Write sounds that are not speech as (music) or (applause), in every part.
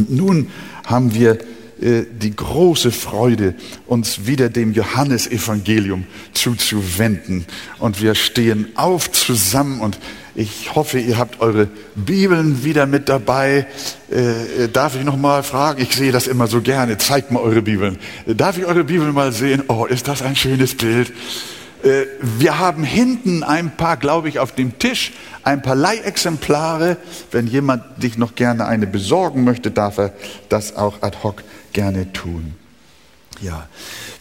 Und nun haben wir äh, die große Freude, uns wieder dem Johannesevangelium zuzuwenden. Und wir stehen auf zusammen und ich hoffe, ihr habt eure Bibeln wieder mit dabei. Äh, darf ich noch mal fragen? Ich sehe das immer so gerne. Zeigt mal eure Bibeln. Darf ich eure Bibeln mal sehen? Oh, ist das ein schönes Bild. Äh, wir haben hinten ein paar, glaube ich, auf dem Tisch ein paar Leihexemplare. Wenn jemand dich noch gerne eine besorgen möchte, darf er das auch ad hoc gerne tun. Ja,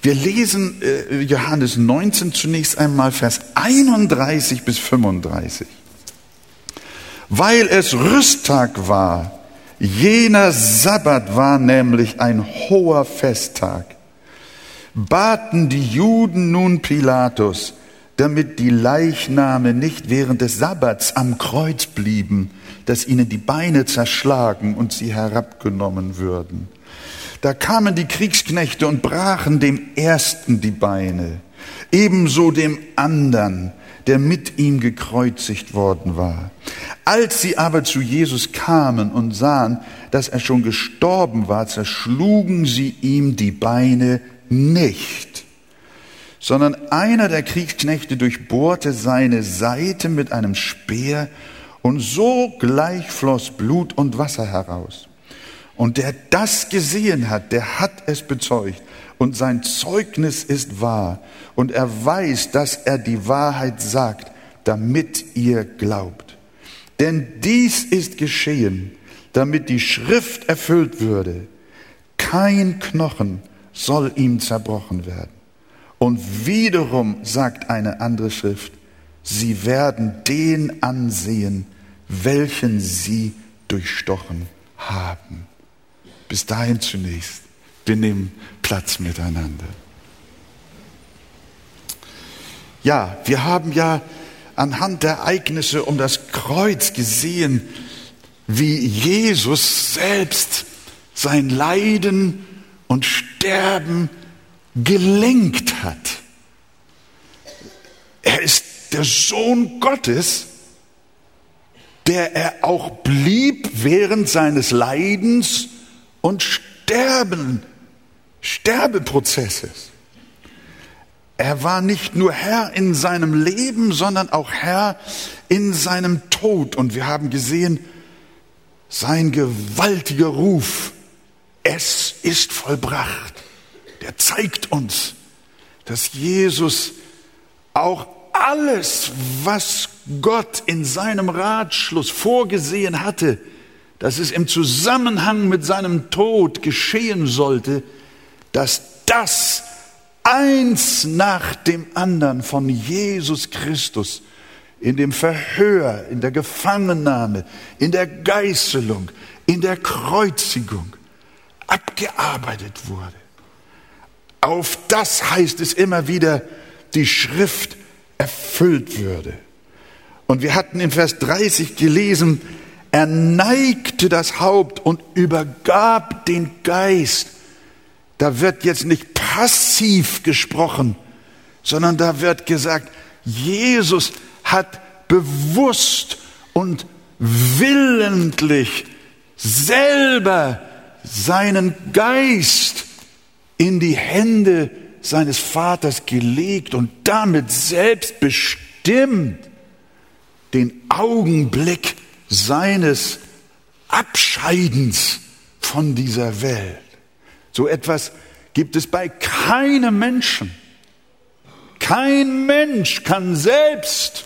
wir lesen äh, Johannes 19 zunächst einmal Vers 31 bis 35. Weil es Rüsttag war, jener Sabbat war nämlich ein hoher Festtag, baten die Juden nun Pilatus, damit die Leichname nicht während des Sabbats am Kreuz blieben, dass ihnen die Beine zerschlagen und sie herabgenommen würden. Da kamen die Kriegsknechte und brachen dem ersten die Beine, ebenso dem anderen, der mit ihm gekreuzigt worden war. Als sie aber zu Jesus kamen und sahen, dass er schon gestorben war, zerschlugen sie ihm die Beine nicht, sondern einer der Kriegsknechte durchbohrte seine Seite mit einem Speer und sogleich floss Blut und Wasser heraus. Und der das gesehen hat, der hat es bezeugt. Und sein Zeugnis ist wahr. Und er weiß, dass er die Wahrheit sagt, damit ihr glaubt. Denn dies ist geschehen, damit die Schrift erfüllt würde. Kein Knochen soll ihm zerbrochen werden. Und wiederum sagt eine andere Schrift, sie werden den ansehen, welchen sie durchstochen haben. Bis dahin zunächst. Wir nehmen Platz miteinander. Ja, wir haben ja anhand der Ereignisse um das Kreuz gesehen, wie Jesus selbst sein Leiden und Sterben gelenkt hat. Er ist der Sohn Gottes, der er auch blieb während seines Leidens und Sterben, Sterbeprozesses. Er war nicht nur Herr in seinem Leben, sondern auch Herr in seinem Tod. Und wir haben gesehen, sein gewaltiger Ruf, es ist vollbracht, der zeigt uns, dass Jesus auch alles, was Gott in seinem Ratschluss vorgesehen hatte, dass es im Zusammenhang mit seinem Tod geschehen sollte, dass das eins nach dem anderen von Jesus Christus in dem Verhör, in der Gefangennahme, in der Geißelung, in der Kreuzigung abgearbeitet wurde. Auf das heißt es immer wieder, die Schrift erfüllt würde. Und wir hatten in Vers 30 gelesen, er neigte das Haupt und übergab den Geist. Da wird jetzt nicht passiv gesprochen, sondern da wird gesagt, Jesus hat bewusst und willentlich selber seinen Geist in die Hände seines Vaters gelegt und damit selbst bestimmt den Augenblick seines Abscheidens von dieser Welt. So etwas gibt es bei keinem Menschen. Kein Mensch kann selbst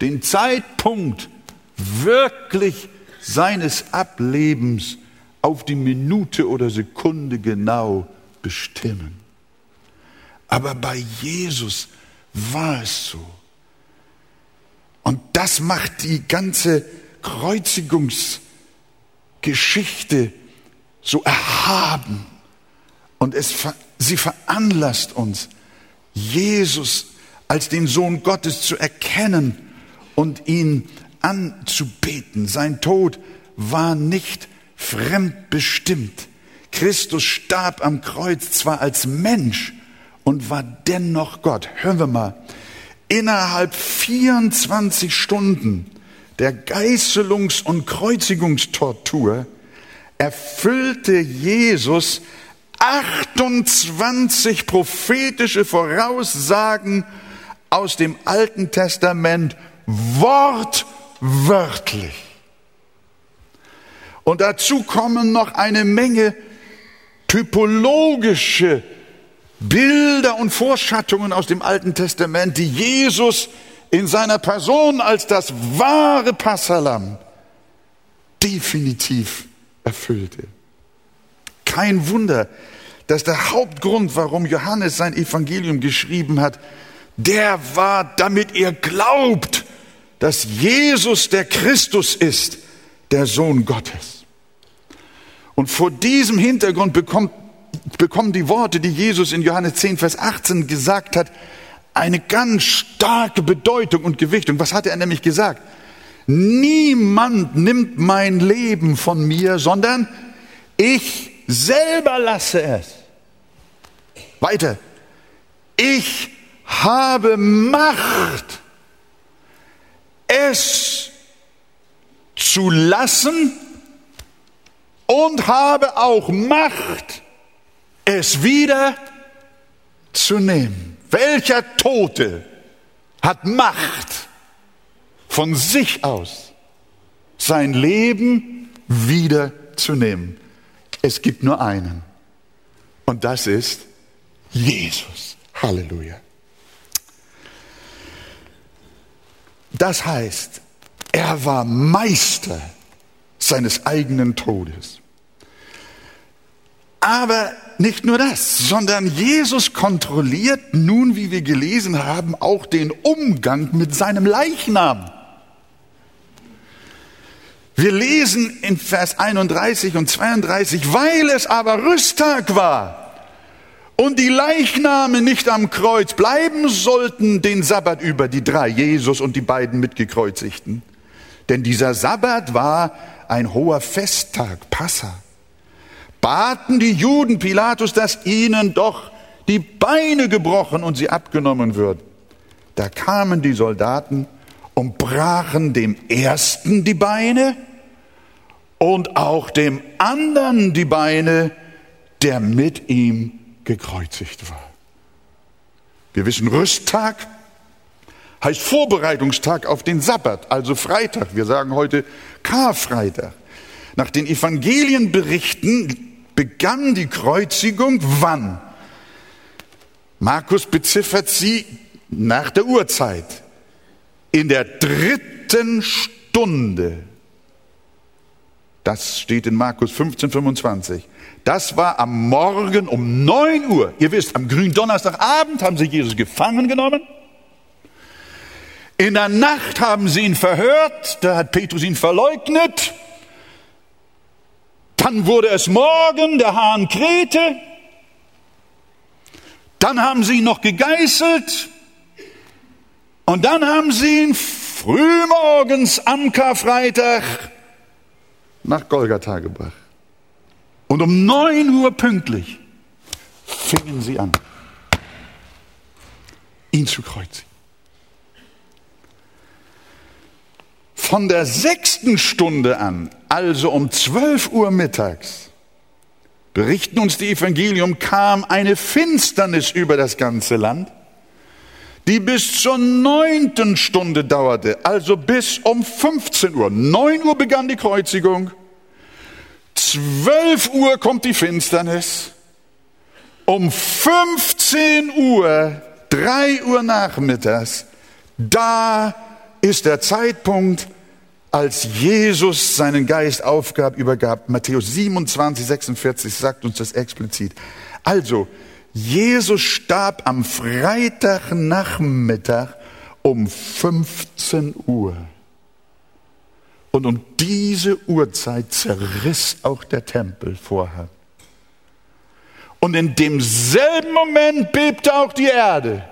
den Zeitpunkt wirklich seines Ablebens auf die Minute oder Sekunde genau bestimmen. Aber bei Jesus war es so. Und das macht die ganze Kreuzigungsgeschichte so erhaben und es, sie veranlasst uns, Jesus als den Sohn Gottes zu erkennen und ihn anzubeten. Sein Tod war nicht fremdbestimmt. Christus starb am Kreuz zwar als Mensch und war dennoch Gott. Hören wir mal. Innerhalb 24 Stunden der Geißelungs- und Kreuzigungstortur erfüllte Jesus 28 prophetische Voraussagen aus dem Alten Testament wortwörtlich. Und dazu kommen noch eine Menge typologische Bilder und Vorschattungen aus dem Alten Testament, die Jesus in seiner Person als das wahre Passalam definitiv erfüllte. Kein Wunder, dass der Hauptgrund, warum Johannes sein Evangelium geschrieben hat, der war, damit er glaubt, dass Jesus der Christus ist, der Sohn Gottes. Und vor diesem Hintergrund bekommt, bekommen die Worte, die Jesus in Johannes 10, Vers 18 gesagt hat, eine ganz starke Bedeutung und Gewichtung. Was hat er nämlich gesagt? Niemand nimmt mein Leben von mir, sondern ich selber lasse es. Weiter. Ich habe Macht, es zu lassen und habe auch Macht, es wieder zu nehmen. Welcher Tote hat Macht, von sich aus sein Leben wieder zu nehmen? Es gibt nur einen. Und das ist Jesus. Halleluja. Das heißt, er war Meister seines eigenen Todes. Aber nicht nur das, sondern Jesus kontrolliert nun, wie wir gelesen haben, auch den Umgang mit seinem Leichnam. Wir lesen in Vers 31 und 32, weil es aber Rüsttag war, und die Leichname nicht am Kreuz bleiben sollten den Sabbat über, die drei, Jesus und die beiden mitgekreuzigten. Denn dieser Sabbat war ein hoher Festtag, Passa. Baten die Juden Pilatus, dass ihnen doch die Beine gebrochen und sie abgenommen würden. Da kamen die Soldaten und brachen dem ersten die Beine und auch dem anderen die Beine, der mit ihm gekreuzigt war. Wir wissen, Rüsttag heißt Vorbereitungstag auf den Sabbat, also Freitag. Wir sagen heute Karfreitag. Nach den Evangelienberichten begann die Kreuzigung wann? Markus beziffert sie nach der Uhrzeit. In der dritten Stunde. Das steht in Markus 15, 25. Das war am Morgen um neun Uhr. Ihr wisst, am grünen Donnerstagabend haben sie Jesus gefangen genommen. In der Nacht haben sie ihn verhört, da hat Petrus ihn verleugnet. Dann wurde es morgen, der Hahn krähte. Dann haben sie ihn noch gegeißelt. Und dann haben sie ihn frühmorgens am Karfreitag nach Golgatha gebracht. Und um neun Uhr pünktlich fingen sie an, ihn zu kreuzigen. Von der sechsten Stunde an, also um zwölf Uhr mittags, berichten uns die Evangelium, kam eine Finsternis über das ganze Land, die bis zur neunten Stunde dauerte, also bis um 15 Uhr. Neun Uhr begann die Kreuzigung 12 Uhr kommt die Finsternis. Um 15 Uhr, 3 Uhr nachmittags, da ist der Zeitpunkt, als Jesus seinen Geist aufgab, übergab. Matthäus 27, 46 sagt uns das explizit. Also, Jesus starb am Freitagnachmittag um 15 Uhr. Und um diese Uhrzeit zerriss auch der Tempel vorher. Und in demselben Moment bebte auch die Erde.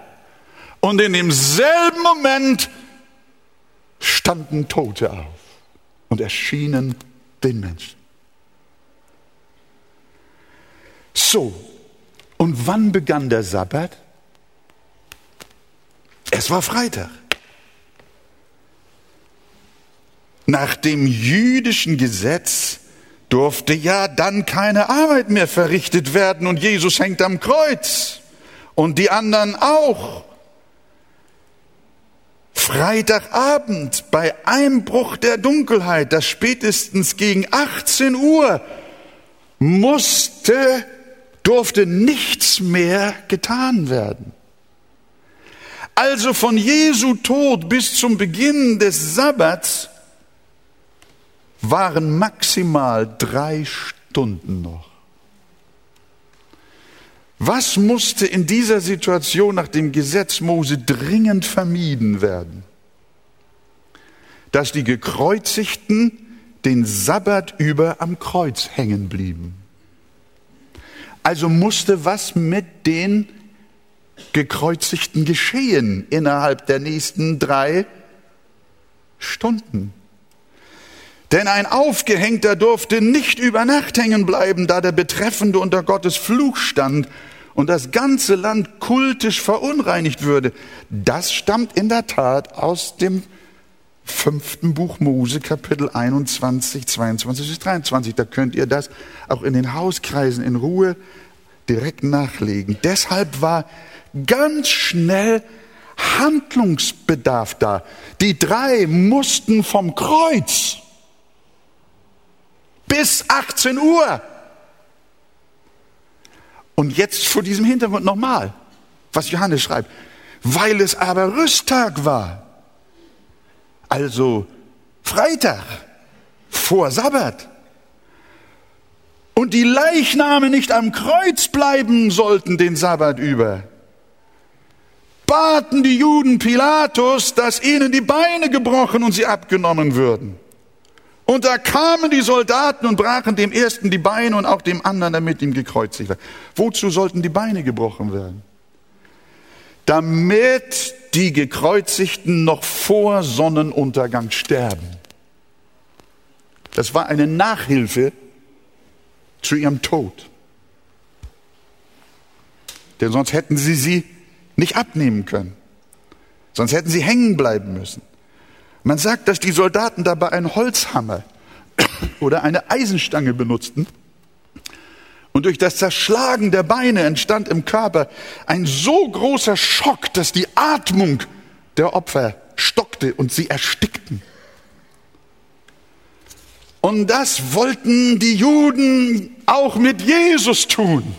Und in demselben Moment standen Tote auf und erschienen den Menschen. So, und wann begann der Sabbat? Es war Freitag. Nach dem jüdischen Gesetz durfte ja dann keine Arbeit mehr verrichtet werden und Jesus hängt am Kreuz und die anderen auch. Freitagabend bei Einbruch der Dunkelheit, das spätestens gegen 18 Uhr, musste, durfte nichts mehr getan werden. Also von Jesu Tod bis zum Beginn des Sabbats waren maximal drei Stunden noch. Was musste in dieser Situation nach dem Gesetz Mose dringend vermieden werden? Dass die Gekreuzigten den Sabbat über am Kreuz hängen blieben. Also musste was mit den Gekreuzigten geschehen innerhalb der nächsten drei Stunden. Denn ein Aufgehängter durfte nicht über Nacht hängen bleiben, da der Betreffende unter Gottes Fluch stand und das ganze Land kultisch verunreinigt würde. Das stammt in der Tat aus dem fünften Buch Mose, Kapitel 21, 22 bis 23. Da könnt ihr das auch in den Hauskreisen in Ruhe direkt nachlegen. Deshalb war ganz schnell Handlungsbedarf da. Die drei mussten vom Kreuz bis 18 Uhr. Und jetzt vor diesem Hintergrund nochmal, was Johannes schreibt. Weil es aber Rüsttag war, also Freitag vor Sabbat, und die Leichname nicht am Kreuz bleiben sollten den Sabbat über, baten die Juden Pilatus, dass ihnen die Beine gebrochen und sie abgenommen würden. Und da kamen die Soldaten und brachen dem ersten die Beine und auch dem anderen, damit ihm gekreuzigt war. Wozu sollten die Beine gebrochen werden? Damit die Gekreuzigten noch vor Sonnenuntergang sterben. Das war eine Nachhilfe zu ihrem Tod. Denn sonst hätten sie sie nicht abnehmen können. Sonst hätten sie hängen bleiben müssen. Man sagt, dass die Soldaten dabei einen Holzhammer (coughs) oder eine Eisenstange benutzten. Und durch das Zerschlagen der Beine entstand im Körper ein so großer Schock, dass die Atmung der Opfer stockte und sie erstickten. Und das wollten die Juden auch mit Jesus tun.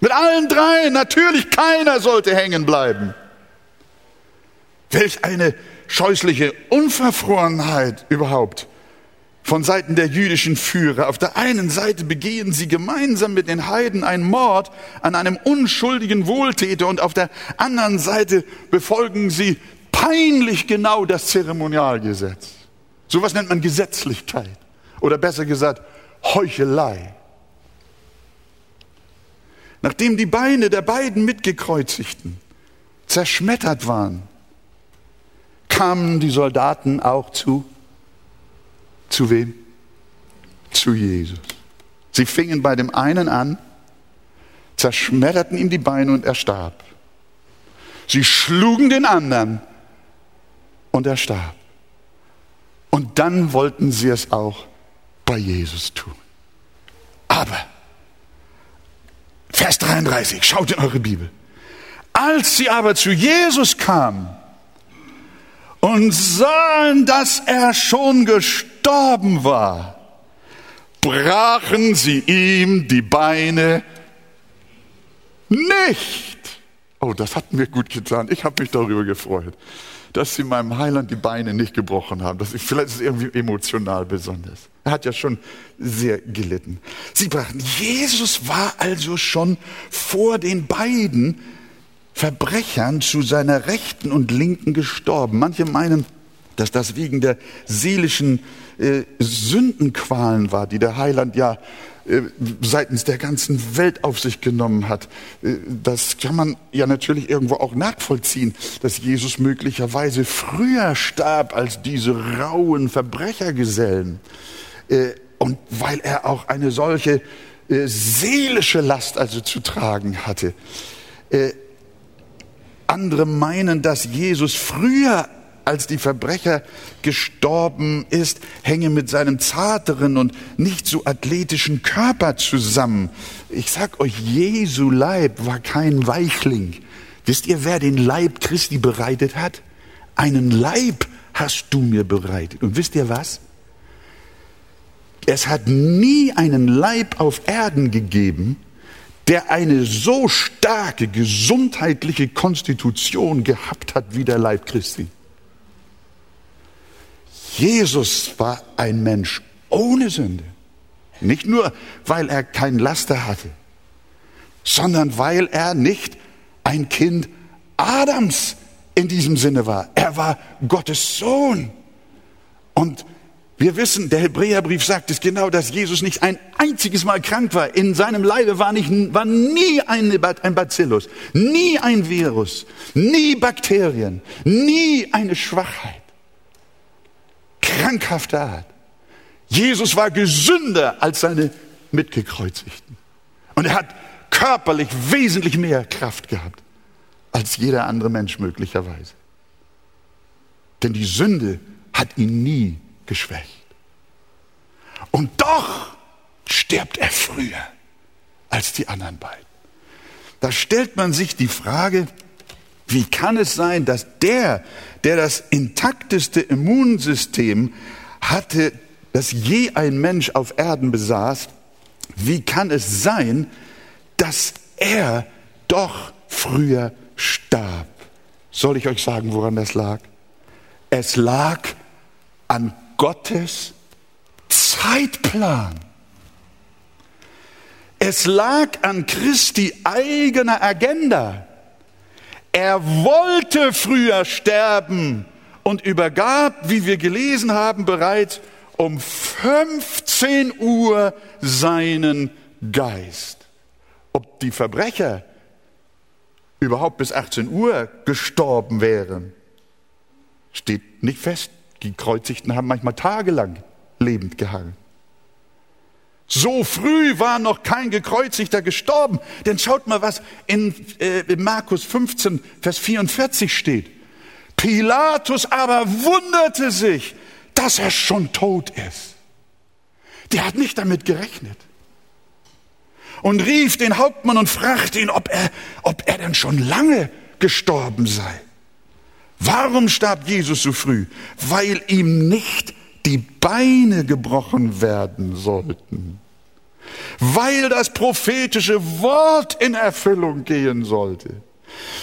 Mit allen drei. Natürlich keiner sollte hängen bleiben. Welch eine scheußliche Unverfrorenheit überhaupt von Seiten der jüdischen Führer. Auf der einen Seite begehen sie gemeinsam mit den Heiden einen Mord an einem unschuldigen Wohltäter und auf der anderen Seite befolgen sie peinlich genau das Zeremonialgesetz. Sowas nennt man Gesetzlichkeit oder besser gesagt Heuchelei. Nachdem die Beine der beiden Mitgekreuzigten zerschmettert waren, kamen die Soldaten auch zu, zu wem? Zu Jesus. Sie fingen bei dem einen an, zerschmetterten ihm die Beine und er starb. Sie schlugen den anderen und er starb. Und dann wollten sie es auch bei Jesus tun. Aber, Vers 33, schaut in eure Bibel. Als sie aber zu Jesus kamen, und sahen, dass er schon gestorben war, brachen sie ihm die Beine nicht. Oh, das hat mir gut getan. Ich habe mich darüber gefreut, dass sie meinem Heiland die Beine nicht gebrochen haben. Das ist, vielleicht ist es irgendwie emotional besonders. Er hat ja schon sehr gelitten. Sie brachen. Jesus war also schon vor den beiden Verbrechern zu seiner Rechten und Linken gestorben. Manche meinen, dass das wegen der seelischen äh, Sündenqualen war, die der Heiland ja äh, seitens der ganzen Welt auf sich genommen hat. Äh, das kann man ja natürlich irgendwo auch nachvollziehen, dass Jesus möglicherweise früher starb als diese rauen Verbrechergesellen. Äh, und weil er auch eine solche äh, seelische Last also zu tragen hatte. Andere meinen, dass Jesus früher als die Verbrecher gestorben ist, hänge mit seinem zarteren und nicht so athletischen Körper zusammen. Ich sag euch, Jesu Leib war kein Weichling. Wisst ihr, wer den Leib Christi bereitet hat? Einen Leib hast du mir bereitet. Und wisst ihr was? Es hat nie einen Leib auf Erden gegeben, der eine so starke gesundheitliche Konstitution gehabt hat wie der Leib Christi. Jesus war ein Mensch ohne Sünde. Nicht nur, weil er kein Laster hatte, sondern weil er nicht ein Kind Adams in diesem Sinne war. Er war Gottes Sohn. Und wir wissen, der Hebräerbrief sagt es genau, dass Jesus nicht ein einziges Mal krank war. In seinem Leibe war, nicht, war nie ein, ein Bacillus, nie ein Virus, nie Bakterien, nie eine Schwachheit. Krankhafte Art. Jesus war gesünder als seine Mitgekreuzigten. Und er hat körperlich wesentlich mehr Kraft gehabt als jeder andere Mensch möglicherweise. Denn die Sünde hat ihn nie geschwächt. Und doch stirbt er früher als die anderen beiden. Da stellt man sich die Frage, wie kann es sein, dass der, der das intakteste Immunsystem hatte, das je ein Mensch auf Erden besaß, wie kann es sein, dass er doch früher starb? Soll ich euch sagen, woran das lag? Es lag an Gottes Zeitplan. Es lag an Christi eigener Agenda. Er wollte früher sterben und übergab, wie wir gelesen haben, bereits um 15 Uhr seinen Geist. Ob die Verbrecher überhaupt bis 18 Uhr gestorben wären, steht nicht fest. Die Kreuzigten haben manchmal tagelang lebend gehangen. So früh war noch kein Gekreuzigter gestorben. Denn schaut mal, was in, äh, in Markus 15, Vers 44 steht. Pilatus aber wunderte sich, dass er schon tot ist. Der hat nicht damit gerechnet. Und rief den Hauptmann und fragte ihn, ob er, ob er denn schon lange gestorben sei. Warum starb Jesus so früh? Weil ihm nicht die Beine gebrochen werden sollten, weil das prophetische Wort in Erfüllung gehen sollte.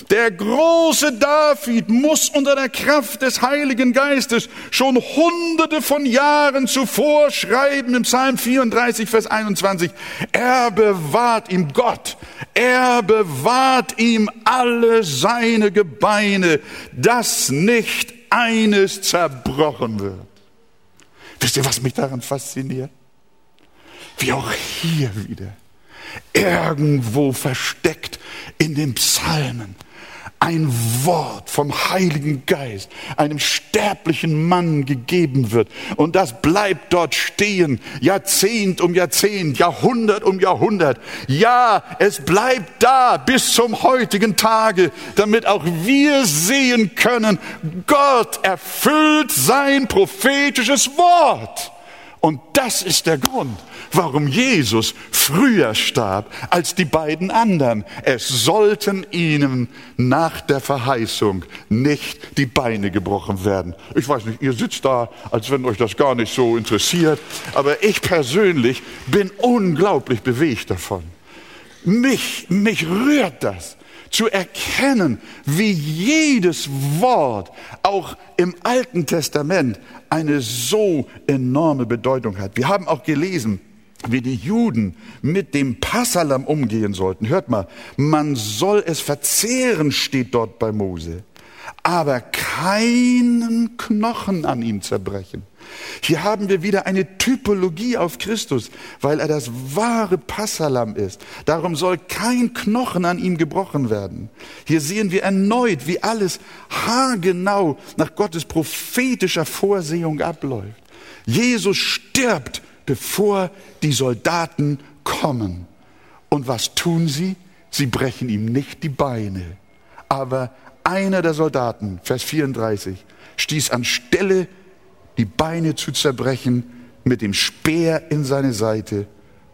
Der große David muss unter der Kraft des Heiligen Geistes schon hunderte von Jahren zuvor schreiben im Psalm 34, Vers 21. Er bewahrt ihm Gott. Er bewahrt ihm alle seine Gebeine, dass nicht eines zerbrochen wird. Wisst ihr, was mich daran fasziniert? Wie auch hier wieder, irgendwo versteckt in den Psalmen, ein Wort vom Heiligen Geist einem sterblichen Mann gegeben wird. Und das bleibt dort stehen, Jahrzehnt um Jahrzehnt, Jahrhundert um Jahrhundert. Ja, es bleibt da bis zum heutigen Tage, damit auch wir sehen können, Gott erfüllt sein prophetisches Wort. Und das ist der Grund, warum Jesus früher starb als die beiden anderen. Es sollten ihnen nach der Verheißung nicht die Beine gebrochen werden. Ich weiß nicht, ihr sitzt da, als wenn euch das gar nicht so interessiert, aber ich persönlich bin unglaublich bewegt davon. Mich, mich rührt das zu erkennen, wie jedes Wort auch im Alten Testament eine so enorme Bedeutung hat. Wir haben auch gelesen, wie die Juden mit dem Passalam umgehen sollten. Hört mal, man soll es verzehren, steht dort bei Mose, aber keinen Knochen an ihm zerbrechen. Hier haben wir wieder eine Typologie auf Christus, weil er das wahre Passalam ist. Darum soll kein Knochen an ihm gebrochen werden. Hier sehen wir erneut, wie alles haargenau nach Gottes prophetischer Vorsehung abläuft. Jesus stirbt, bevor die Soldaten kommen. Und was tun sie? Sie brechen ihm nicht die Beine, aber einer der Soldaten, Vers 34, stieß anstelle die Beine zu zerbrechen mit dem Speer in seine Seite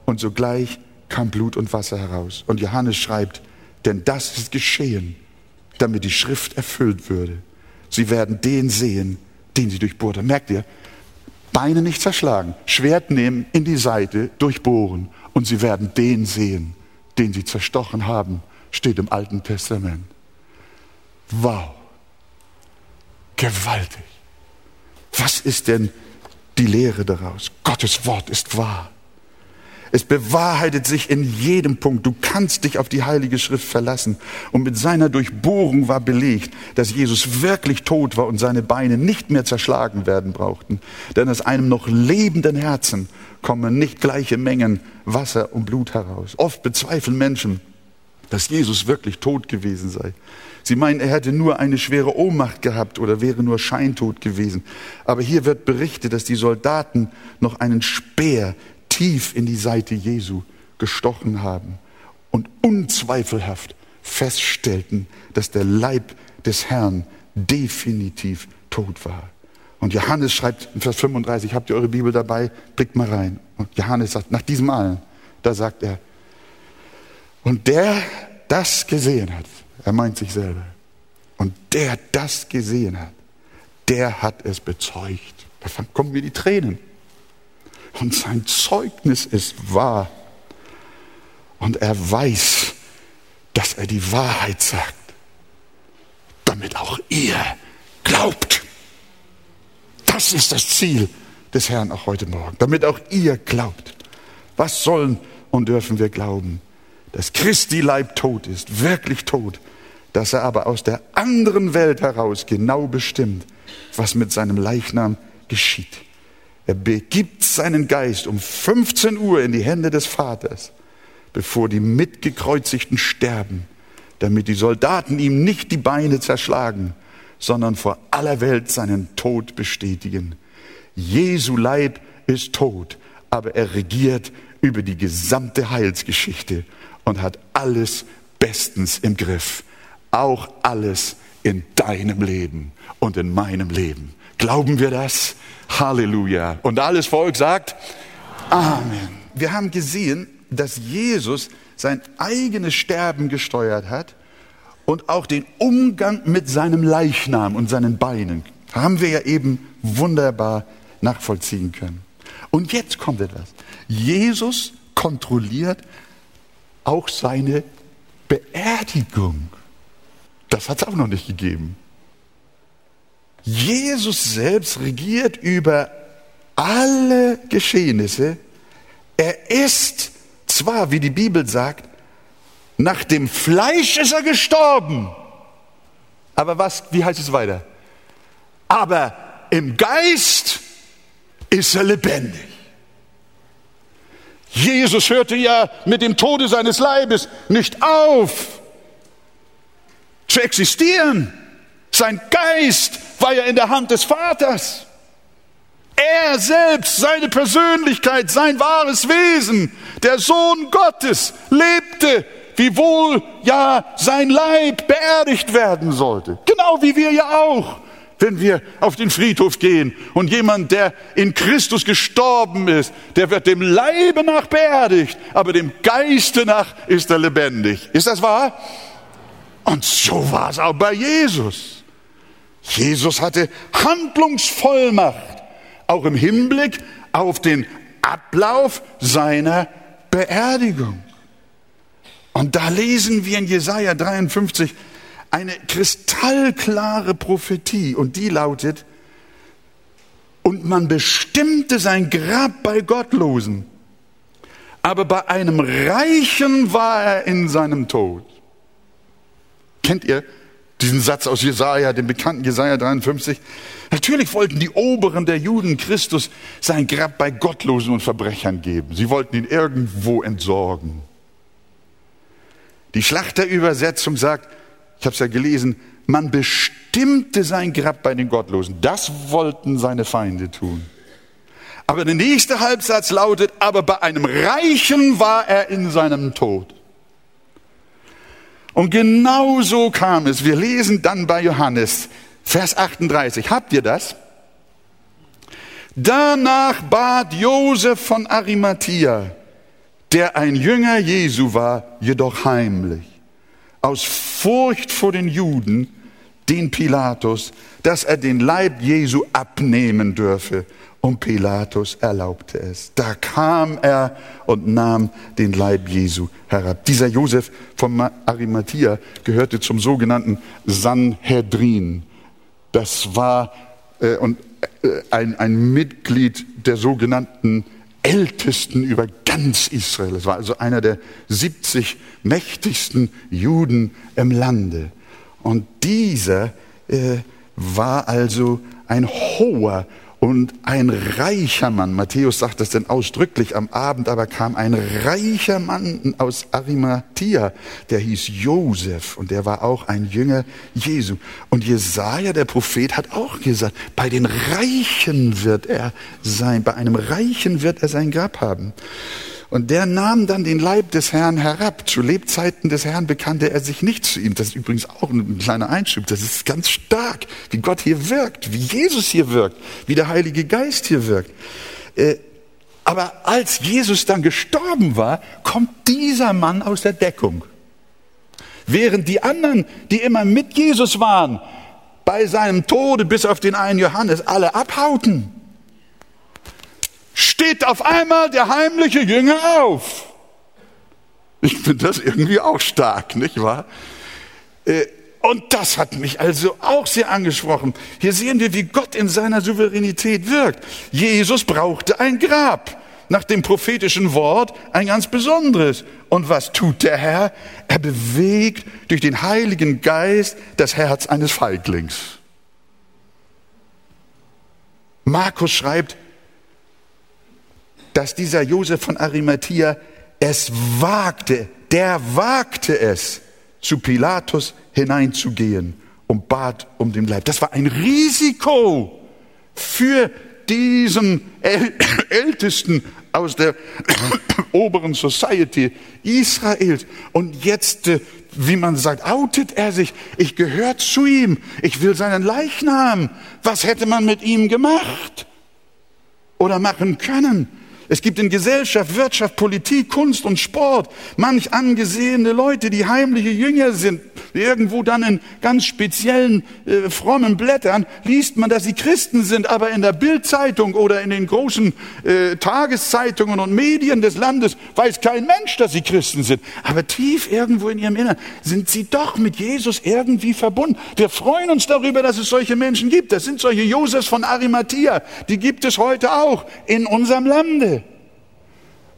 und sogleich kam Blut und Wasser heraus. Und Johannes schreibt, denn das ist geschehen, damit die Schrift erfüllt würde. Sie werden den sehen, den sie durchbohrt haben. Merkt ihr? Beine nicht zerschlagen, Schwert nehmen, in die Seite, durchbohren. Und sie werden den sehen, den sie zerstochen haben, steht im Alten Testament. Wow. Gewaltig. Was ist denn die Lehre daraus? Gottes Wort ist wahr. Es bewahrheitet sich in jedem Punkt. Du kannst dich auf die Heilige Schrift verlassen. Und mit seiner Durchbohrung war belegt, dass Jesus wirklich tot war und seine Beine nicht mehr zerschlagen werden brauchten. Denn aus einem noch lebenden Herzen kommen nicht gleiche Mengen Wasser und Blut heraus. Oft bezweifeln Menschen, dass Jesus wirklich tot gewesen sei. Sie meinen, er hätte nur eine schwere Ohnmacht gehabt oder wäre nur scheintot gewesen. Aber hier wird berichtet, dass die Soldaten noch einen Speer tief in die Seite Jesu gestochen haben und unzweifelhaft feststellten, dass der Leib des Herrn definitiv tot war. Und Johannes schreibt in Vers 35, habt ihr eure Bibel dabei? Blickt mal rein. Und Johannes sagt, nach diesem allen, da sagt er, und der das gesehen hat, er meint sich selber, und der das gesehen hat, der hat es bezeugt. Da kommen mir die Tränen und sein Zeugnis ist wahr. Und er weiß, dass er die Wahrheit sagt, damit auch ihr glaubt. Das ist das Ziel des Herrn auch heute Morgen, damit auch ihr glaubt. Was sollen und dürfen wir glauben? Dass Christi Leib tot ist, wirklich tot, dass er aber aus der anderen Welt heraus genau bestimmt, was mit seinem Leichnam geschieht. Er begibt seinen Geist um 15 Uhr in die Hände des Vaters, bevor die Mitgekreuzigten sterben, damit die Soldaten ihm nicht die Beine zerschlagen, sondern vor aller Welt seinen Tod bestätigen. Jesu Leib ist tot, aber er regiert über die gesamte Heilsgeschichte und hat alles bestens im Griff. Auch alles in deinem Leben und in meinem Leben. Glauben wir das? Halleluja. Und alles Volk sagt Amen. Wir haben gesehen, dass Jesus sein eigenes Sterben gesteuert hat und auch den Umgang mit seinem Leichnam und seinen Beinen. Haben wir ja eben wunderbar nachvollziehen können. Und jetzt kommt etwas. Jesus kontrolliert auch seine Beerdigung. Das hat es auch noch nicht gegeben. Jesus selbst regiert über alle Geschehnisse. Er ist zwar, wie die Bibel sagt, nach dem Fleisch ist er gestorben. Aber was, wie heißt es weiter? Aber im Geist ist er lebendig. Jesus hörte ja mit dem Tode seines Leibes nicht auf zu existieren. Sein Geist war ja in der Hand des Vaters. Er selbst, seine Persönlichkeit, sein wahres Wesen, der Sohn Gottes, lebte, wiewohl ja sein Leib beerdigt werden sollte. Genau wie wir ja auch, wenn wir auf den Friedhof gehen und jemand, der in Christus gestorben ist, der wird dem Leibe nach beerdigt, aber dem Geiste nach ist er lebendig. Ist das wahr? Und so war es auch bei Jesus. Jesus hatte Handlungsvollmacht, auch im Hinblick auf den Ablauf seiner Beerdigung. Und da lesen wir in Jesaja 53 eine kristallklare Prophetie und die lautet, und man bestimmte sein Grab bei Gottlosen, aber bei einem Reichen war er in seinem Tod. Kennt ihr diesen Satz aus Jesaja, dem bekannten Jesaja 53. Natürlich wollten die Oberen der Juden Christus sein Grab bei Gottlosen und Verbrechern geben. Sie wollten ihn irgendwo entsorgen. Die Schlachterübersetzung sagt, ich habe es ja gelesen, man bestimmte sein Grab bei den Gottlosen. Das wollten seine Feinde tun. Aber der nächste Halbsatz lautet, aber bei einem Reichen war er in seinem Tod. Und genau so kam es. Wir lesen dann bei Johannes, Vers 38. Habt ihr das? Danach bat Josef von Arimathea, der ein Jünger Jesu war, jedoch heimlich, aus Furcht vor den Juden, den Pilatus, dass er den Leib Jesu abnehmen dürfe. Und Pilatus erlaubte es. Da kam er und nahm den Leib Jesu herab. Dieser Josef von Arimathea gehörte zum sogenannten Sanhedrin. Das war äh, und, äh, ein, ein Mitglied der sogenannten Ältesten über ganz Israel. Es war also einer der 70 mächtigsten Juden im Lande. Und dieser äh, war also ein hoher und ein reicher Mann. Matthäus sagt das denn ausdrücklich. Am Abend aber kam ein reicher Mann aus Arimathea, der hieß Josef und der war auch ein Jünger Jesu. Und Jesaja, der Prophet, hat auch gesagt, bei den Reichen wird er sein, bei einem Reichen wird er sein Grab haben. Und der nahm dann den Leib des Herrn herab. Zu Lebzeiten des Herrn bekannte er sich nicht zu ihm. Das ist übrigens auch ein kleiner Einschub. Das ist ganz stark, wie Gott hier wirkt, wie Jesus hier wirkt, wie der Heilige Geist hier wirkt. Äh, aber als Jesus dann gestorben war, kommt dieser Mann aus der Deckung. Während die anderen, die immer mit Jesus waren, bei seinem Tode bis auf den einen Johannes alle abhauten steht auf einmal der heimliche Jünger auf. Ich finde das irgendwie auch stark, nicht wahr? Äh, und das hat mich also auch sehr angesprochen. Hier sehen wir, wie Gott in seiner Souveränität wirkt. Jesus brauchte ein Grab. Nach dem prophetischen Wort ein ganz besonderes. Und was tut der Herr? Er bewegt durch den Heiligen Geist das Herz eines Feiglings. Markus schreibt, dass dieser Josef von Arimathea es wagte, der wagte es, zu Pilatus hineinzugehen und bat um den Leib. Das war ein Risiko für diesen (coughs) Ältesten aus der (coughs) oberen Society Israels. Und jetzt, äh, wie man sagt, outet er sich. Ich gehöre zu ihm. Ich will seinen Leichnam. Was hätte man mit ihm gemacht? Oder machen können? Es gibt in Gesellschaft, Wirtschaft, Politik, Kunst und Sport manch angesehene Leute, die heimliche Jünger sind. Irgendwo dann in ganz speziellen äh, frommen Blättern liest man, dass sie Christen sind, aber in der Bildzeitung oder in den großen äh, Tageszeitungen und Medien des Landes weiß kein Mensch, dass sie Christen sind. Aber tief irgendwo in ihrem Innern sind sie doch mit Jesus irgendwie verbunden. Wir freuen uns darüber, dass es solche Menschen gibt. Das sind solche Josefs von Arimathea. Die gibt es heute auch in unserem Lande.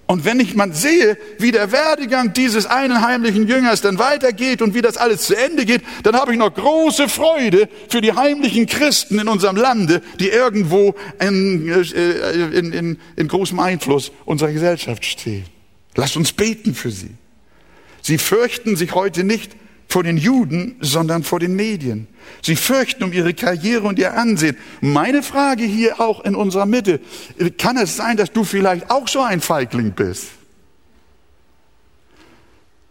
Und wenn ich mal sehe, wie der Werdegang dieses einen heimlichen Jüngers dann weitergeht und wie das alles zu Ende geht, dann habe ich noch große Freude für die heimlichen Christen in unserem Lande, die irgendwo in, äh, in, in, in großem Einfluss unserer Gesellschaft stehen. Lasst uns beten für sie. Sie fürchten sich heute nicht vor den Juden, sondern vor den Medien. Sie fürchten um ihre Karriere und ihr Ansehen. Meine Frage hier auch in unserer Mitte, kann es sein, dass du vielleicht auch so ein Feigling bist?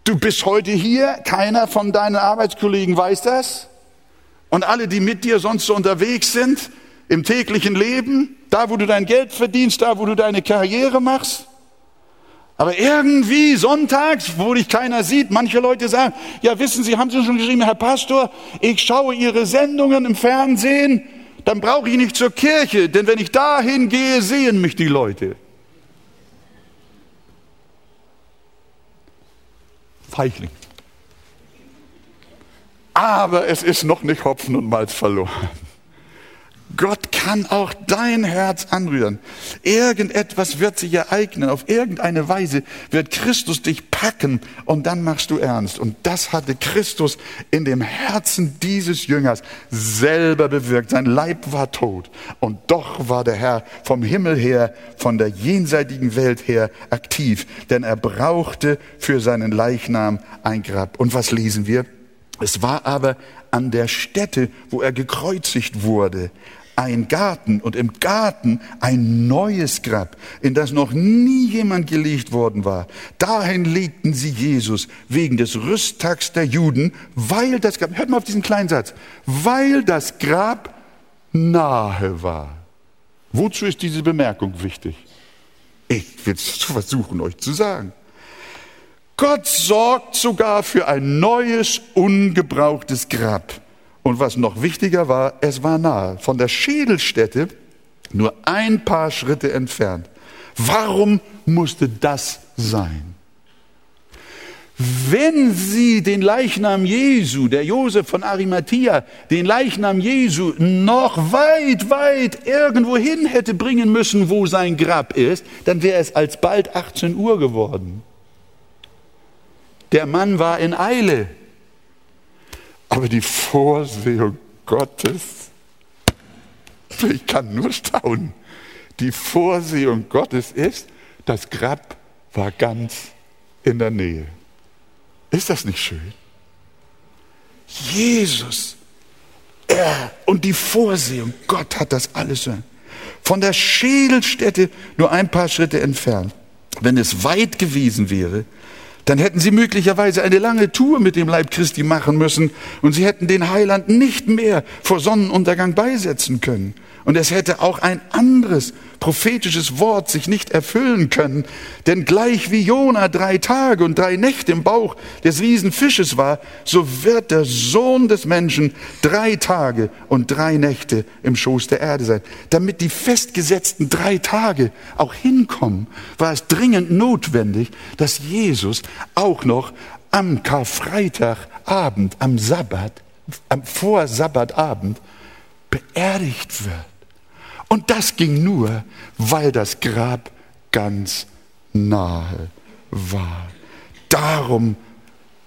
Du bist heute hier, keiner von deinen Arbeitskollegen weiß das. Und alle, die mit dir sonst so unterwegs sind, im täglichen Leben, da wo du dein Geld verdienst, da wo du deine Karriere machst, aber irgendwie sonntags, wo dich keiner sieht, manche Leute sagen, ja wissen Sie, haben Sie schon geschrieben, Herr Pastor, ich schaue Ihre Sendungen im Fernsehen, dann brauche ich nicht zur Kirche, denn wenn ich dahin gehe, sehen mich die Leute. Feichling. Aber es ist noch nicht Hopfen und Malz verloren. Gott kann auch dein Herz anrühren. Irgendetwas wird sich ereignen. Auf irgendeine Weise wird Christus dich packen und dann machst du ernst. Und das hatte Christus in dem Herzen dieses Jüngers selber bewirkt. Sein Leib war tot. Und doch war der Herr vom Himmel her, von der jenseitigen Welt her aktiv. Denn er brauchte für seinen Leichnam ein Grab. Und was lesen wir? Es war aber an der Stätte, wo er gekreuzigt wurde, ein Garten und im Garten ein neues Grab, in das noch nie jemand gelegt worden war. Dahin legten sie Jesus wegen des Rüsttags der Juden, weil das Grab, hört mal auf diesen kleinen Satz, weil das Grab nahe war. Wozu ist diese Bemerkung wichtig? Ich will es versuchen, euch zu sagen. Gott sorgt sogar für ein neues, ungebrauchtes Grab. Und was noch wichtiger war, es war nahe. Von der Schädelstätte nur ein paar Schritte entfernt. Warum musste das sein? Wenn sie den Leichnam Jesu, der Josef von Arimathea, den Leichnam Jesu noch weit, weit irgendwo hin hätte bringen müssen, wo sein Grab ist, dann wäre es alsbald 18 Uhr geworden. Der Mann war in Eile. Aber die Vorsehung Gottes, ich kann nur staunen, die Vorsehung Gottes ist, das Grab war ganz in der Nähe. Ist das nicht schön? Jesus, er und die Vorsehung, Gott hat das alles von der Schädelstätte nur ein paar Schritte entfernt. Wenn es weit gewesen wäre, dann hätten sie möglicherweise eine lange Tour mit dem Leib Christi machen müssen und sie hätten den Heiland nicht mehr vor Sonnenuntergang beisetzen können. Und es hätte auch ein anderes prophetisches Wort sich nicht erfüllen können, denn gleich wie Jona drei Tage und drei Nächte im Bauch des Riesenfisches war, so wird der Sohn des Menschen drei Tage und drei Nächte im Schoß der Erde sein. Damit die festgesetzten drei Tage auch hinkommen, war es dringend notwendig, dass Jesus auch noch am Karfreitagabend, am Sabbat, am Vorsabbatabend beerdigt wird. Und das ging nur, weil das Grab ganz nahe war. Darum,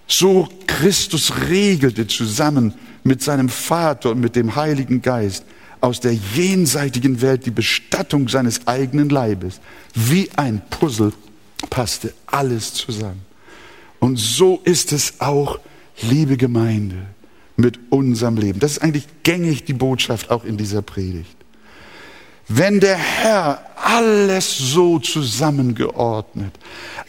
so Christus regelte zusammen mit seinem Vater und mit dem Heiligen Geist aus der jenseitigen Welt die Bestattung seines eigenen Leibes. Wie ein Puzzle passte alles zusammen. Und so ist es auch, liebe Gemeinde, mit unserem Leben. Das ist eigentlich gängig die Botschaft auch in dieser Predigt. Wenn der Herr alles so zusammengeordnet,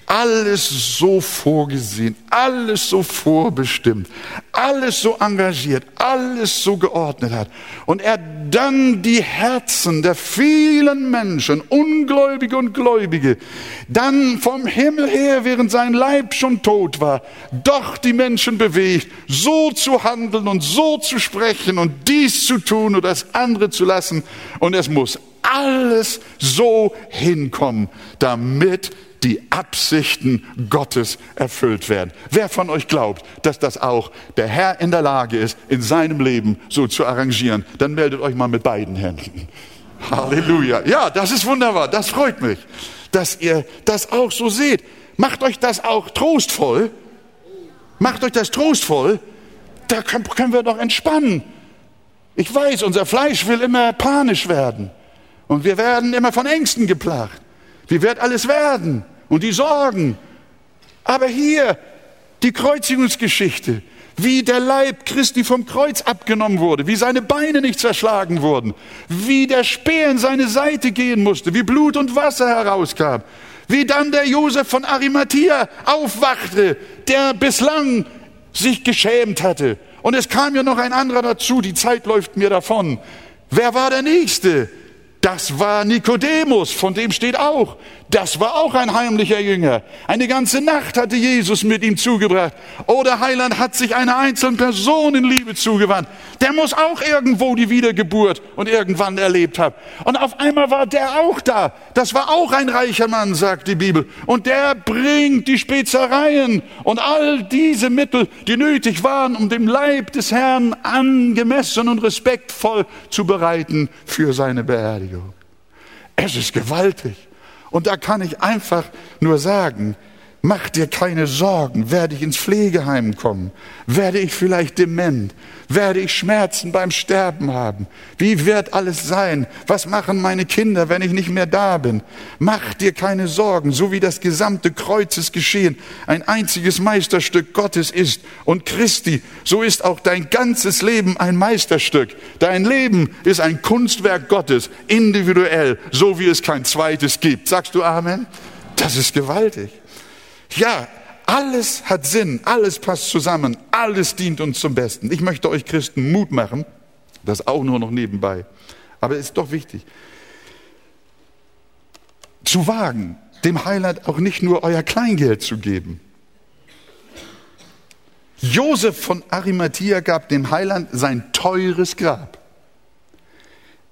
alles so vorgesehen, alles so vorbestimmt, alles so engagiert, alles so geordnet hat und er dann die Herzen der vielen Menschen, Ungläubige und Gläubige, dann vom Himmel her, während sein Leib schon tot war, doch die Menschen bewegt, so zu handeln und so zu sprechen und dies zu tun oder das andere zu lassen und es muss alles so hinkommen, damit die Absichten Gottes erfüllt werden. Wer von euch glaubt, dass das auch der Herr in der Lage ist, in seinem Leben so zu arrangieren, dann meldet euch mal mit beiden Händen. Halleluja. Ja, das ist wunderbar. Das freut mich, dass ihr das auch so seht. Macht euch das auch trostvoll. Macht euch das trostvoll. Da können wir doch entspannen. Ich weiß, unser Fleisch will immer panisch werden. Und wir werden immer von Ängsten geplagt. Wie wird alles werden? Und die Sorgen. Aber hier die Kreuzigungsgeschichte, wie der Leib Christi vom Kreuz abgenommen wurde, wie seine Beine nicht zerschlagen wurden, wie der Speer in seine Seite gehen musste, wie Blut und Wasser herauskam, wie dann der Josef von Arimathea aufwachte, der bislang sich geschämt hatte. Und es kam ja noch ein anderer dazu, die Zeit läuft mir davon. Wer war der Nächste? Das war Nikodemus, von dem steht auch, das war auch ein heimlicher Jünger. Eine ganze Nacht hatte Jesus mit ihm zugebracht. Oh, der Heiland hat sich einer einzelnen Person in Liebe zugewandt. Der muss auch irgendwo die Wiedergeburt und irgendwann erlebt haben. Und auf einmal war der auch da. Das war auch ein reicher Mann, sagt die Bibel. Und der bringt die Spezereien und all diese Mittel, die nötig waren, um dem Leib des Herrn angemessen und respektvoll zu bereiten für seine Beerdigung. Es ist gewaltig. Und da kann ich einfach nur sagen, Mach dir keine Sorgen. Werde ich ins Pflegeheim kommen? Werde ich vielleicht dement? Werde ich Schmerzen beim Sterben haben? Wie wird alles sein? Was machen meine Kinder, wenn ich nicht mehr da bin? Mach dir keine Sorgen, so wie das gesamte Kreuzesgeschehen ein einziges Meisterstück Gottes ist und Christi, so ist auch dein ganzes Leben ein Meisterstück. Dein Leben ist ein Kunstwerk Gottes, individuell, so wie es kein zweites gibt. Sagst du Amen? Das ist gewaltig. Ja, alles hat Sinn, alles passt zusammen, alles dient uns zum Besten. Ich möchte euch Christen Mut machen, das auch nur noch nebenbei. Aber es ist doch wichtig, zu wagen, dem Heiland auch nicht nur euer Kleingeld zu geben. Josef von Arimathea gab dem Heiland sein teures Grab.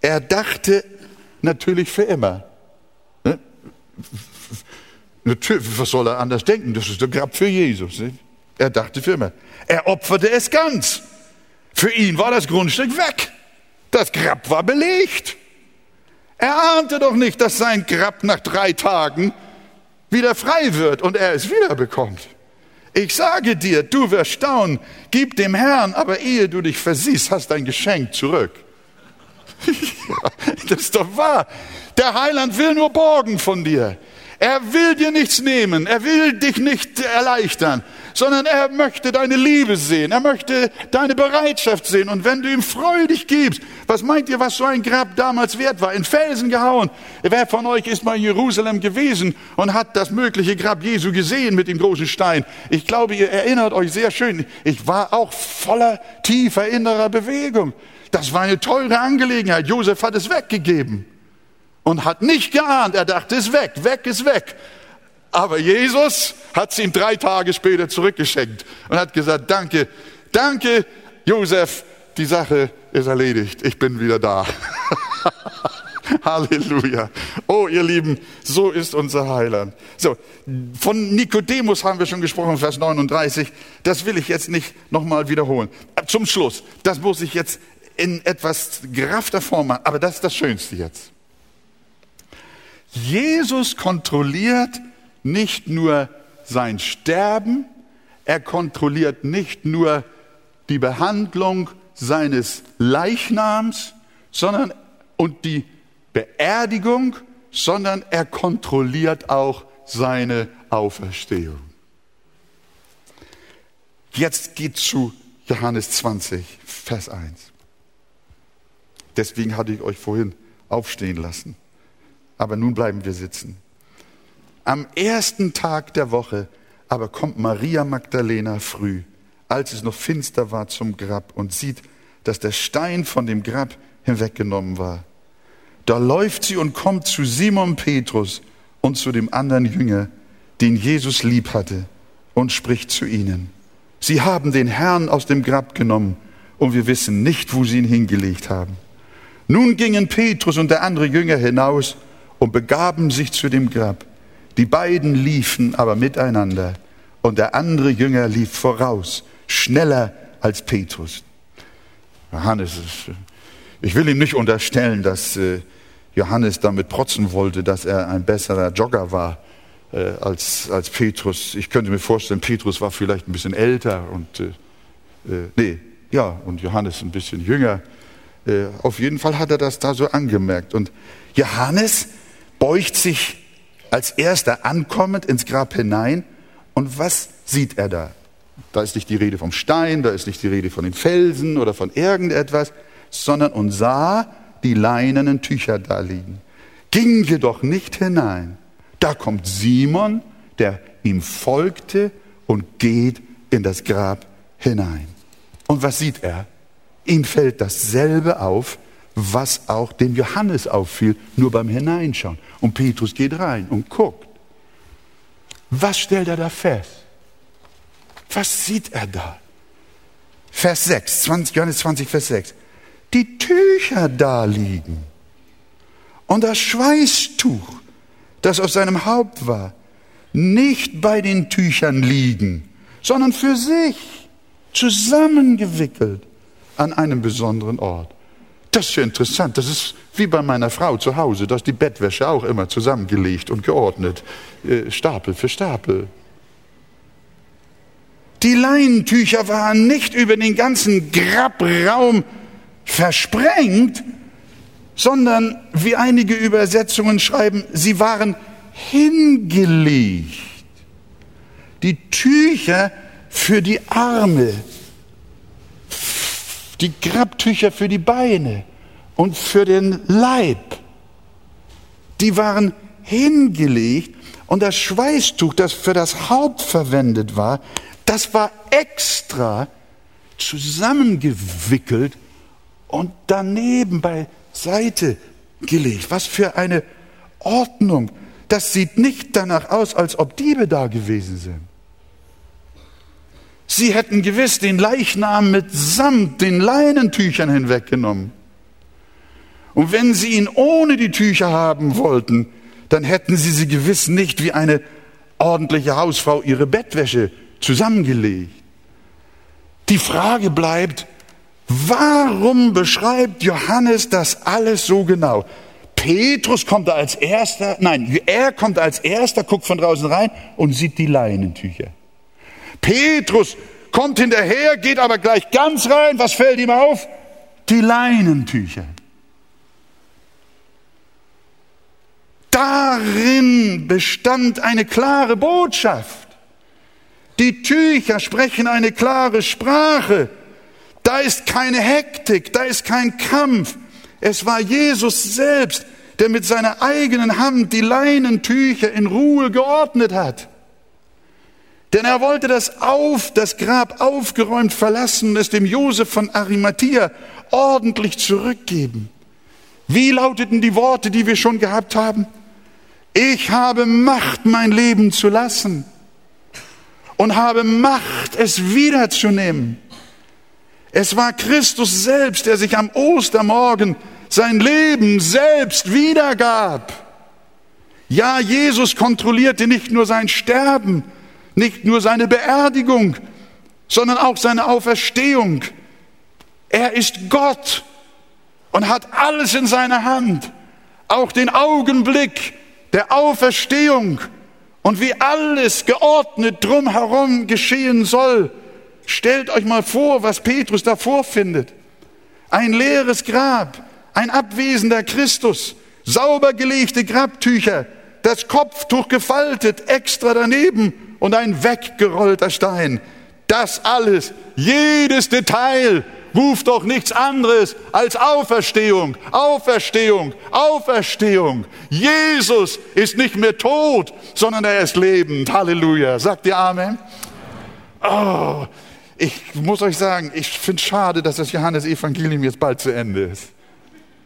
Er dachte natürlich für immer. Ne? Natürlich, was soll er anders denken? Das ist der Grab für Jesus. Nicht? Er dachte für immer. Er opferte es ganz. Für ihn war das Grundstück weg. Das Grab war belegt. Er ahnte doch nicht, dass sein Grab nach drei Tagen wieder frei wird und er es wiederbekommt. Ich sage dir, du wirst staunen, gib dem Herrn, aber ehe du dich versiehst, hast dein Geschenk zurück. (laughs) das ist doch wahr. Der Heiland will nur borgen von dir. Er will dir nichts nehmen, er will dich nicht erleichtern, sondern er möchte deine Liebe sehen, er möchte deine Bereitschaft sehen. Und wenn du ihm freudig gibst, was meint ihr, was so ein Grab damals wert war? In Felsen gehauen. Wer von euch ist mal in Jerusalem gewesen und hat das mögliche Grab Jesu gesehen mit dem großen Stein? Ich glaube, ihr erinnert euch sehr schön. Ich war auch voller tiefer innerer Bewegung. Das war eine teure Angelegenheit. Josef hat es weggegeben und hat nicht geahnt, er dachte, ist weg, weg ist weg. Aber Jesus hat es ihm drei Tage später zurückgeschenkt und hat gesagt, danke, danke, Josef, die Sache ist erledigt, ich bin wieder da. (laughs) Halleluja. Oh, ihr Lieben, so ist unser Heiland. So, von Nikodemus haben wir schon gesprochen, Vers 39. Das will ich jetzt nicht nochmal wiederholen. Zum Schluss, das muss ich jetzt in etwas geraffter Form machen, aber das ist das Schönste jetzt. Jesus kontrolliert nicht nur sein Sterben, er kontrolliert nicht nur die Behandlung seines Leichnams, sondern und die Beerdigung, sondern er kontrolliert auch seine Auferstehung. Jetzt geht zu Johannes 20, Vers 1. Deswegen hatte ich euch vorhin aufstehen lassen aber nun bleiben wir sitzen. Am ersten Tag der Woche aber kommt Maria Magdalena früh, als es noch finster war, zum Grab und sieht, dass der Stein von dem Grab hinweggenommen war. Da läuft sie und kommt zu Simon Petrus und zu dem anderen Jünger, den Jesus lieb hatte, und spricht zu ihnen. Sie haben den Herrn aus dem Grab genommen und wir wissen nicht, wo sie ihn hingelegt haben. Nun gingen Petrus und der andere Jünger hinaus und begaben sich zu dem Grab. Die beiden liefen aber miteinander und der andere Jünger lief voraus, schneller als Petrus. Johannes, ich will ihm nicht unterstellen, dass äh, Johannes damit protzen wollte, dass er ein besserer Jogger war äh, als, als Petrus. Ich könnte mir vorstellen, Petrus war vielleicht ein bisschen älter und, äh, nee, ja, und Johannes ein bisschen jünger. Auf jeden Fall hat er das da so angemerkt. Und Johannes beugt sich als erster ankommend ins Grab hinein und was sieht er da? Da ist nicht die Rede vom Stein, da ist nicht die Rede von den Felsen oder von irgendetwas, sondern und sah die leinenen Tücher da liegen. Ging jedoch nicht hinein. Da kommt Simon, der ihm folgte und geht in das Grab hinein. Und was sieht er? Ihm fällt dasselbe auf, was auch dem Johannes auffiel, nur beim Hineinschauen. Und Petrus geht rein und guckt. Was stellt er da fest? Was sieht er da? Vers 6, 20, Johannes 20, Vers 6. Die Tücher da liegen und das Schweißtuch, das auf seinem Haupt war, nicht bei den Tüchern liegen, sondern für sich zusammengewickelt an einem besonderen Ort. Das ist ja interessant. Das ist wie bei meiner Frau zu Hause. Da ist die Bettwäsche auch immer zusammengelegt und geordnet. Äh, Stapel für Stapel. Die Leinentücher waren nicht über den ganzen Grabraum versprengt, sondern wie einige Übersetzungen schreiben, sie waren hingelegt. Die Tücher für die Arme, die Grabtücher für die Beine und für den Leib, die waren hingelegt und das Schweißtuch, das für das Haupt verwendet war, das war extra zusammengewickelt und daneben beiseite gelegt. Was für eine Ordnung. Das sieht nicht danach aus, als ob Diebe da gewesen sind. Sie hätten gewiss den Leichnam mit Samt den Leinentüchern hinweggenommen. Und wenn sie ihn ohne die Tücher haben wollten, dann hätten sie sie gewiss nicht wie eine ordentliche Hausfrau ihre Bettwäsche zusammengelegt. Die Frage bleibt, warum beschreibt Johannes das alles so genau? Petrus kommt da als erster, nein, er kommt als erster, guckt von draußen rein und sieht die Leinentücher. Petrus kommt hinterher, geht aber gleich ganz rein. Was fällt ihm auf? Die Leinentücher. Darin bestand eine klare Botschaft. Die Tücher sprechen eine klare Sprache. Da ist keine Hektik, da ist kein Kampf. Es war Jesus selbst, der mit seiner eigenen Hand die Leinentücher in Ruhe geordnet hat. Denn er wollte das auf, das Grab aufgeräumt verlassen und es dem Josef von Arimathea ordentlich zurückgeben. Wie lauteten die Worte, die wir schon gehabt haben? Ich habe Macht, mein Leben zu lassen und habe Macht, es wiederzunehmen. Es war Christus selbst, der sich am Ostermorgen sein Leben selbst wiedergab. Ja, Jesus kontrollierte nicht nur sein Sterben, nicht nur seine Beerdigung, sondern auch seine Auferstehung. Er ist Gott und hat alles in seiner Hand, auch den Augenblick der Auferstehung und wie alles geordnet drumherum geschehen soll. Stellt euch mal vor, was Petrus da vorfindet. Ein leeres Grab, ein abwesender Christus, sauber gelegte Grabtücher, das Kopftuch gefaltet, extra daneben und ein weggerollter Stein. Das alles, jedes Detail ruft doch nichts anderes als Auferstehung, Auferstehung, Auferstehung. Jesus ist nicht mehr tot, sondern er ist lebend. Halleluja. Sagt ihr Amen? Oh, ich muss euch sagen, ich finde schade, dass das Johannes-Evangelium jetzt bald zu Ende ist.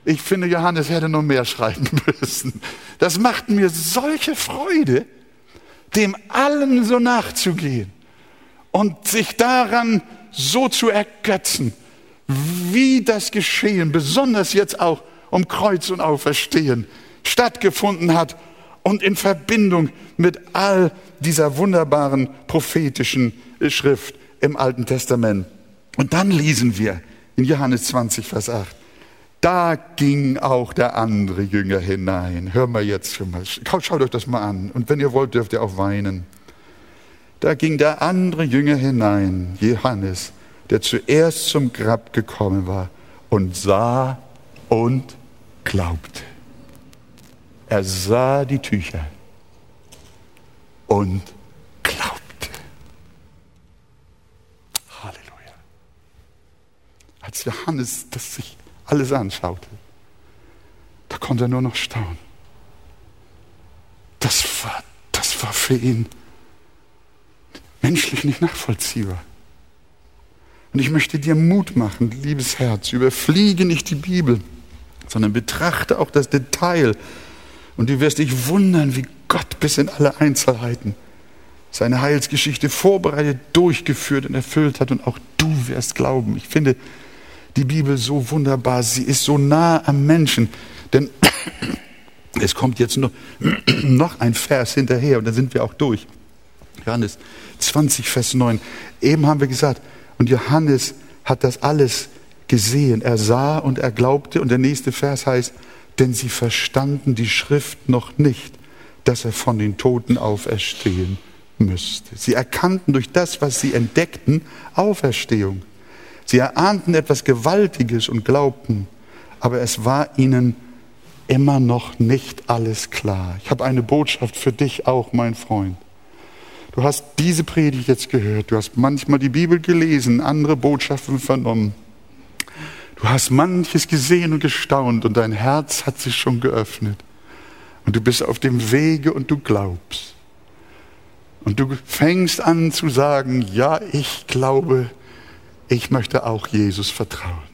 Ich finde, Johannes hätte noch mehr schreiben (laughs) müssen. Das macht mir solche Freude, dem allen so nachzugehen und sich daran so zu ergötzen wie das Geschehen, besonders jetzt auch um Kreuz und Auferstehen, stattgefunden hat und in Verbindung mit all dieser wunderbaren prophetischen Schrift im Alten Testament. Und dann lesen wir in Johannes 20, Vers 8. Da ging auch der andere Jünger hinein. Hör mal jetzt schon mal. Schaut euch das mal an. Und wenn ihr wollt, dürft ihr auch weinen. Da ging der andere Jünger hinein, Johannes, der zuerst zum Grab gekommen war und sah und glaubte. Er sah die Tücher und glaubte. Halleluja. Als Johannes das sich alles anschaute, da konnte er nur noch staunen. Das war, das war für ihn menschlich nicht nachvollziehbar. Und ich möchte dir Mut machen, liebes Herz, überfliege nicht die Bibel, sondern betrachte auch das Detail. Und du wirst dich wundern, wie Gott bis in alle Einzelheiten seine Heilsgeschichte vorbereitet, durchgeführt und erfüllt hat. Und auch du wirst glauben. Ich finde die Bibel so wunderbar. Sie ist so nah am Menschen. Denn (coughs) es kommt jetzt noch, (coughs) noch ein Vers hinterher und dann sind wir auch durch. Johannes 20, Vers 9. Eben haben wir gesagt, und Johannes hat das alles gesehen. Er sah und er glaubte. Und der nächste Vers heißt, denn sie verstanden die Schrift noch nicht, dass er von den Toten auferstehen müsste. Sie erkannten durch das, was sie entdeckten, Auferstehung. Sie erahnten etwas Gewaltiges und glaubten, aber es war ihnen immer noch nicht alles klar. Ich habe eine Botschaft für dich auch, mein Freund. Du hast diese Predigt jetzt gehört, du hast manchmal die Bibel gelesen, andere Botschaften vernommen. Du hast manches gesehen und gestaunt und dein Herz hat sich schon geöffnet. Und du bist auf dem Wege und du glaubst. Und du fängst an zu sagen, ja, ich glaube, ich möchte auch Jesus vertrauen.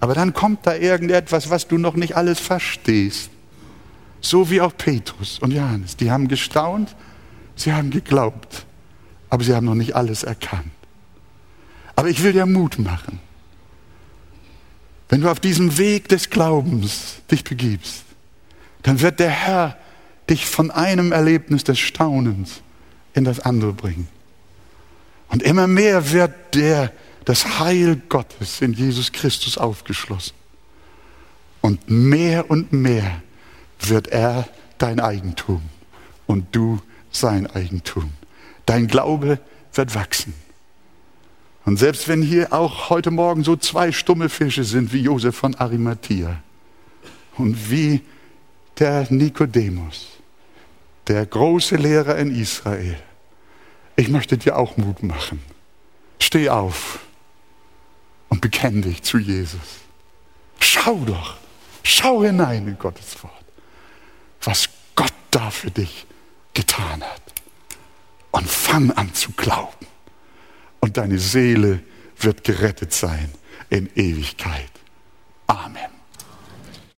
Aber dann kommt da irgendetwas, was du noch nicht alles verstehst. So wie auch Petrus und Johannes. Die haben gestaunt, sie haben geglaubt, aber sie haben noch nicht alles erkannt. Aber ich will dir Mut machen. Wenn du auf diesem Weg des Glaubens dich begibst, dann wird der Herr dich von einem Erlebnis des Staunens in das andere bringen. Und immer mehr wird der das Heil Gottes in Jesus Christus aufgeschlossen. Und mehr und mehr wird er dein Eigentum und du sein Eigentum. Dein Glaube wird wachsen. Und selbst wenn hier auch heute Morgen so zwei stumme Fische sind wie Josef von Arimathea und wie der Nikodemus, der große Lehrer in Israel, ich möchte dir auch Mut machen. Steh auf und bekenn dich zu Jesus. Schau doch, schau hinein in Gottes Wort, was Gott da für dich getan hat. Und fang an zu glauben. Und deine Seele wird gerettet sein in Ewigkeit.